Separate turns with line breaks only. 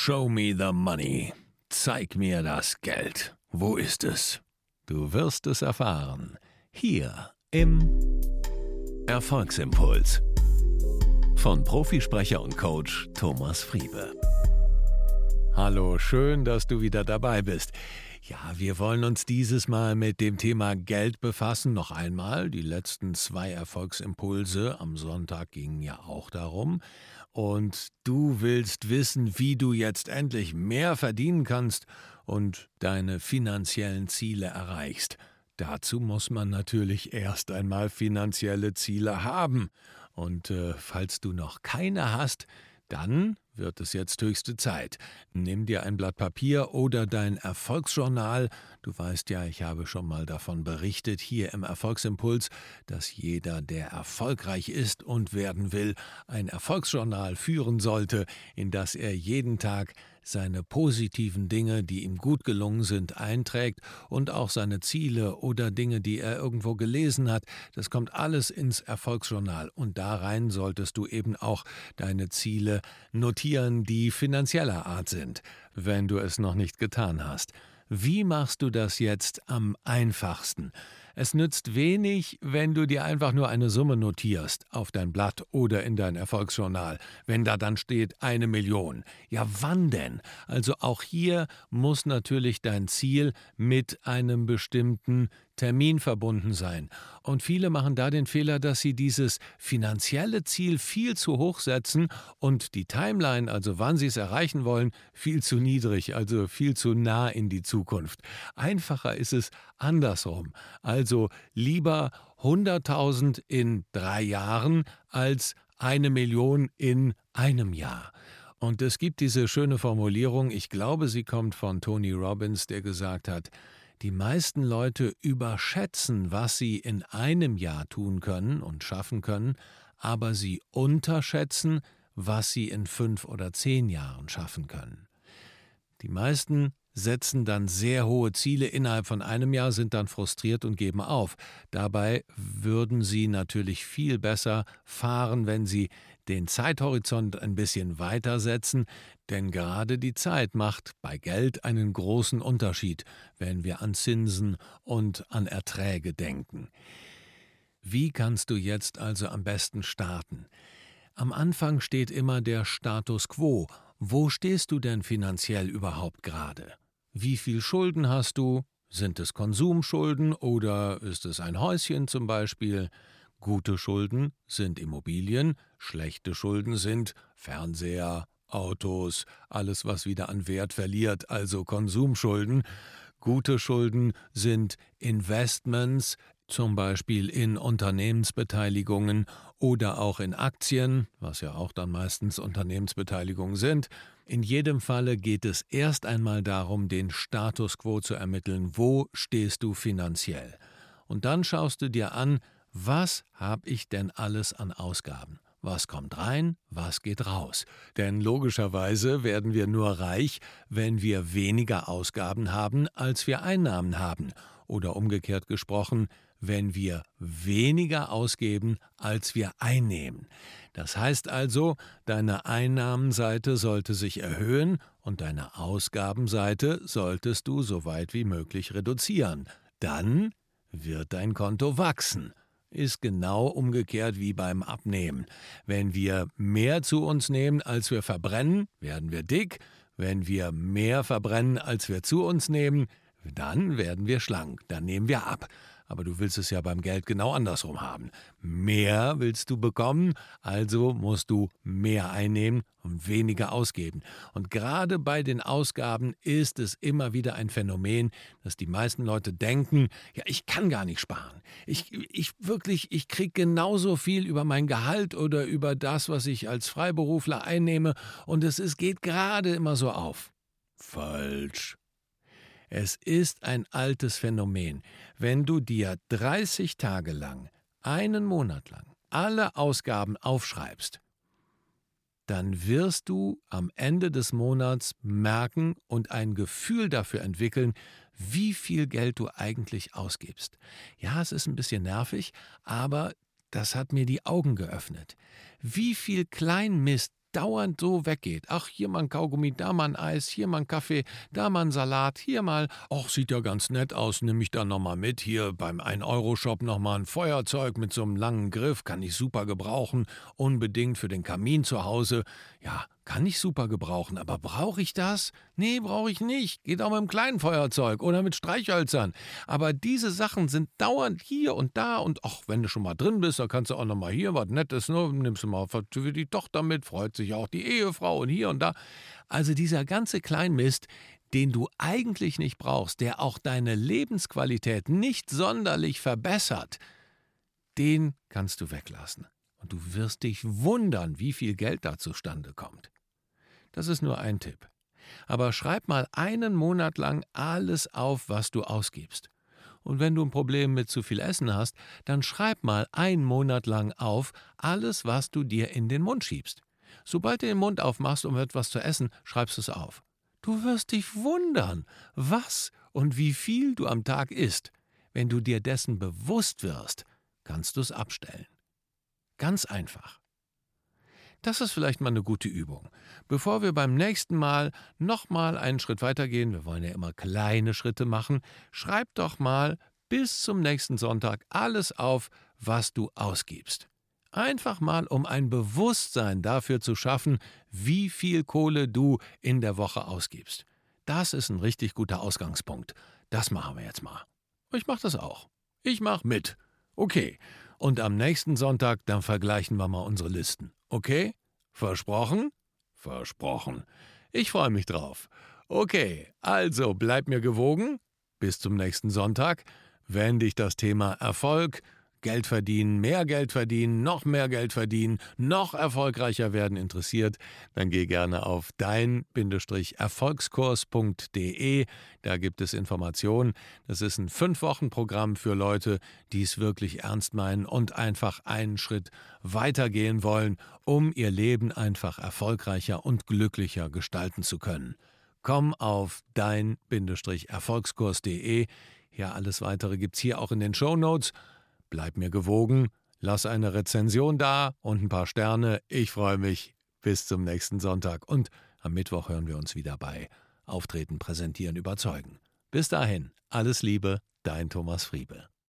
Show me the money. Zeig mir das Geld. Wo ist es? Du wirst es erfahren. Hier im Erfolgsimpuls. Von Profisprecher und Coach Thomas Friebe. Hallo, schön, dass du wieder dabei bist. Ja, wir wollen uns dieses Mal mit dem Thema Geld befassen. Noch einmal, die letzten zwei Erfolgsimpulse am Sonntag gingen ja auch darum. Und du willst wissen, wie du jetzt endlich mehr verdienen kannst und deine finanziellen Ziele erreichst. Dazu muss man natürlich erst einmal finanzielle Ziele haben. Und äh, falls du noch keine hast, dann wird es jetzt höchste Zeit. Nimm dir ein Blatt Papier oder dein Erfolgsjournal. Du weißt ja, ich habe schon mal davon berichtet hier im Erfolgsimpuls, dass jeder, der erfolgreich ist und werden will, ein Erfolgsjournal führen sollte, in das er jeden Tag seine positiven Dinge, die ihm gut gelungen sind, einträgt und auch seine Ziele oder Dinge, die er irgendwo gelesen hat. Das kommt alles ins Erfolgsjournal und da rein solltest du eben auch deine Ziele notieren, die finanzieller Art sind, wenn du es noch nicht getan hast. Wie machst du das jetzt am einfachsten? Es nützt wenig, wenn du dir einfach nur eine Summe notierst auf dein Blatt oder in dein Erfolgsjournal, wenn da dann steht eine Million. Ja, wann denn? Also auch hier muss natürlich dein Ziel mit einem bestimmten Termin verbunden sein. Und viele machen da den Fehler, dass sie dieses finanzielle Ziel viel zu hoch setzen und die Timeline, also wann sie es erreichen wollen, viel zu niedrig, also viel zu nah in die Zukunft. Einfacher ist es andersrum. Also lieber 100.000 in drei Jahren als eine Million in einem Jahr. Und es gibt diese schöne Formulierung, ich glaube, sie kommt von Tony Robbins, der gesagt hat, die meisten Leute überschätzen, was sie in einem Jahr tun können und schaffen können, aber sie unterschätzen, was sie in fünf oder zehn Jahren schaffen können. Die meisten setzen dann sehr hohe Ziele innerhalb von einem Jahr, sind dann frustriert und geben auf. Dabei würden sie natürlich viel besser fahren, wenn sie den Zeithorizont ein bisschen weiter setzen, denn gerade die Zeit macht bei Geld einen großen Unterschied, wenn wir an Zinsen und an Erträge denken. Wie kannst du jetzt also am besten starten? Am Anfang steht immer der Status quo. Wo stehst du denn finanziell überhaupt gerade? Wie viel Schulden hast du? Sind es Konsumschulden oder ist es ein Häuschen zum Beispiel? Gute Schulden sind Immobilien, schlechte Schulden sind Fernseher, Autos, alles, was wieder an Wert verliert, also Konsumschulden. Gute Schulden sind Investments, zum Beispiel in Unternehmensbeteiligungen oder auch in Aktien, was ja auch dann meistens Unternehmensbeteiligungen sind. In jedem Falle geht es erst einmal darum, den Status quo zu ermitteln, wo stehst du finanziell. Und dann schaust du dir an, was habe ich denn alles an Ausgaben? Was kommt rein, was geht raus? Denn logischerweise werden wir nur reich, wenn wir weniger Ausgaben haben, als wir Einnahmen haben. Oder umgekehrt gesprochen, wenn wir weniger ausgeben, als wir einnehmen. Das heißt also, deine Einnahmenseite sollte sich erhöhen und deine Ausgabenseite solltest du so weit wie möglich reduzieren. Dann wird dein Konto wachsen ist genau umgekehrt wie beim Abnehmen. Wenn wir mehr zu uns nehmen, als wir verbrennen, werden wir dick. Wenn wir mehr verbrennen, als wir zu uns nehmen, dann werden wir schlank, dann nehmen wir ab. Aber du willst es ja beim Geld genau andersrum haben. Mehr willst du bekommen, also musst du mehr einnehmen und weniger ausgeben. Und gerade bei den Ausgaben ist es immer wieder ein Phänomen, dass die meisten Leute denken, ja, ich kann gar nicht sparen. Ich, ich wirklich, ich kriege genauso viel über mein Gehalt oder über das, was ich als Freiberufler einnehme und es ist, geht gerade immer so auf. Falsch. Es ist ein altes Phänomen. Wenn du dir 30 Tage lang, einen Monat lang, alle Ausgaben aufschreibst, dann wirst du am Ende des Monats merken und ein Gefühl dafür entwickeln, wie viel Geld du eigentlich ausgibst. Ja, es ist ein bisschen nervig, aber das hat mir die Augen geöffnet. Wie viel Kleinmist dauernd so weggeht. Ach, hier mal ein Kaugummi, da mal ein Eis, hier mal ein Kaffee, da mal ein Salat, hier mal, ach, sieht ja ganz nett aus, nehme ich dann nochmal mit. Hier beim 1-Euro-Shop nochmal ein Feuerzeug mit so einem langen Griff, kann ich super gebrauchen, unbedingt für den Kamin zu Hause. Ja, kann ich super gebrauchen, aber brauche ich das? Nee, brauche ich nicht. Geht auch mit einem kleinen Feuerzeug oder mit Streichhölzern. Aber diese Sachen sind dauernd hier und da und ach, wenn du schon mal drin bist, dann kannst du auch noch mal hier was Nettes, ne? nimmst du mal für die Tochter mit, freut sich auch die Ehefrau und hier und da. Also dieser ganze Kleinmist, den du eigentlich nicht brauchst, der auch deine Lebensqualität nicht sonderlich verbessert, den kannst du weglassen. Und du wirst dich wundern, wie viel Geld da zustande kommt. Das ist nur ein Tipp. Aber schreib mal einen Monat lang alles auf, was du ausgibst. Und wenn du ein Problem mit zu viel Essen hast, dann schreib mal einen Monat lang auf alles, was du dir in den Mund schiebst. Sobald du den Mund aufmachst, um etwas zu essen, schreibst du es auf. Du wirst dich wundern, was und wie viel du am Tag isst. Wenn du dir dessen bewusst wirst, kannst du es abstellen. Ganz einfach. Das ist vielleicht mal eine gute Übung. Bevor wir beim nächsten Mal nochmal einen Schritt weitergehen, wir wollen ja immer kleine Schritte machen, schreib doch mal bis zum nächsten Sonntag alles auf, was du ausgibst. Einfach mal, um ein Bewusstsein dafür zu schaffen, wie viel Kohle du in der Woche ausgibst. Das ist ein richtig guter Ausgangspunkt. Das machen wir jetzt mal. Ich mach das auch. Ich mach mit. Okay. Und am nächsten Sonntag, dann vergleichen wir mal unsere Listen. Okay? Versprochen? Versprochen. Ich freue mich drauf. Okay, also bleib mir gewogen. Bis zum nächsten Sonntag. Wenn dich das Thema Erfolg, Geld verdienen, mehr Geld verdienen, noch mehr Geld verdienen, noch erfolgreicher werden interessiert, dann geh gerne auf dein-erfolgskurs.de. Da gibt es Informationen. Das ist ein Fünf-Wochen-Programm für Leute, die es wirklich ernst meinen und einfach einen Schritt weitergehen wollen, um ihr Leben einfach erfolgreicher und glücklicher gestalten zu können. Komm auf dein-erfolgskurs.de. Ja, alles weitere gibt's hier auch in den Show Notes. Bleib mir gewogen, lass eine Rezension da und ein paar Sterne. Ich freue mich. Bis zum nächsten Sonntag und am Mittwoch hören wir uns wieder bei Auftreten, Präsentieren, Überzeugen. Bis dahin, alles Liebe, dein Thomas Friebe.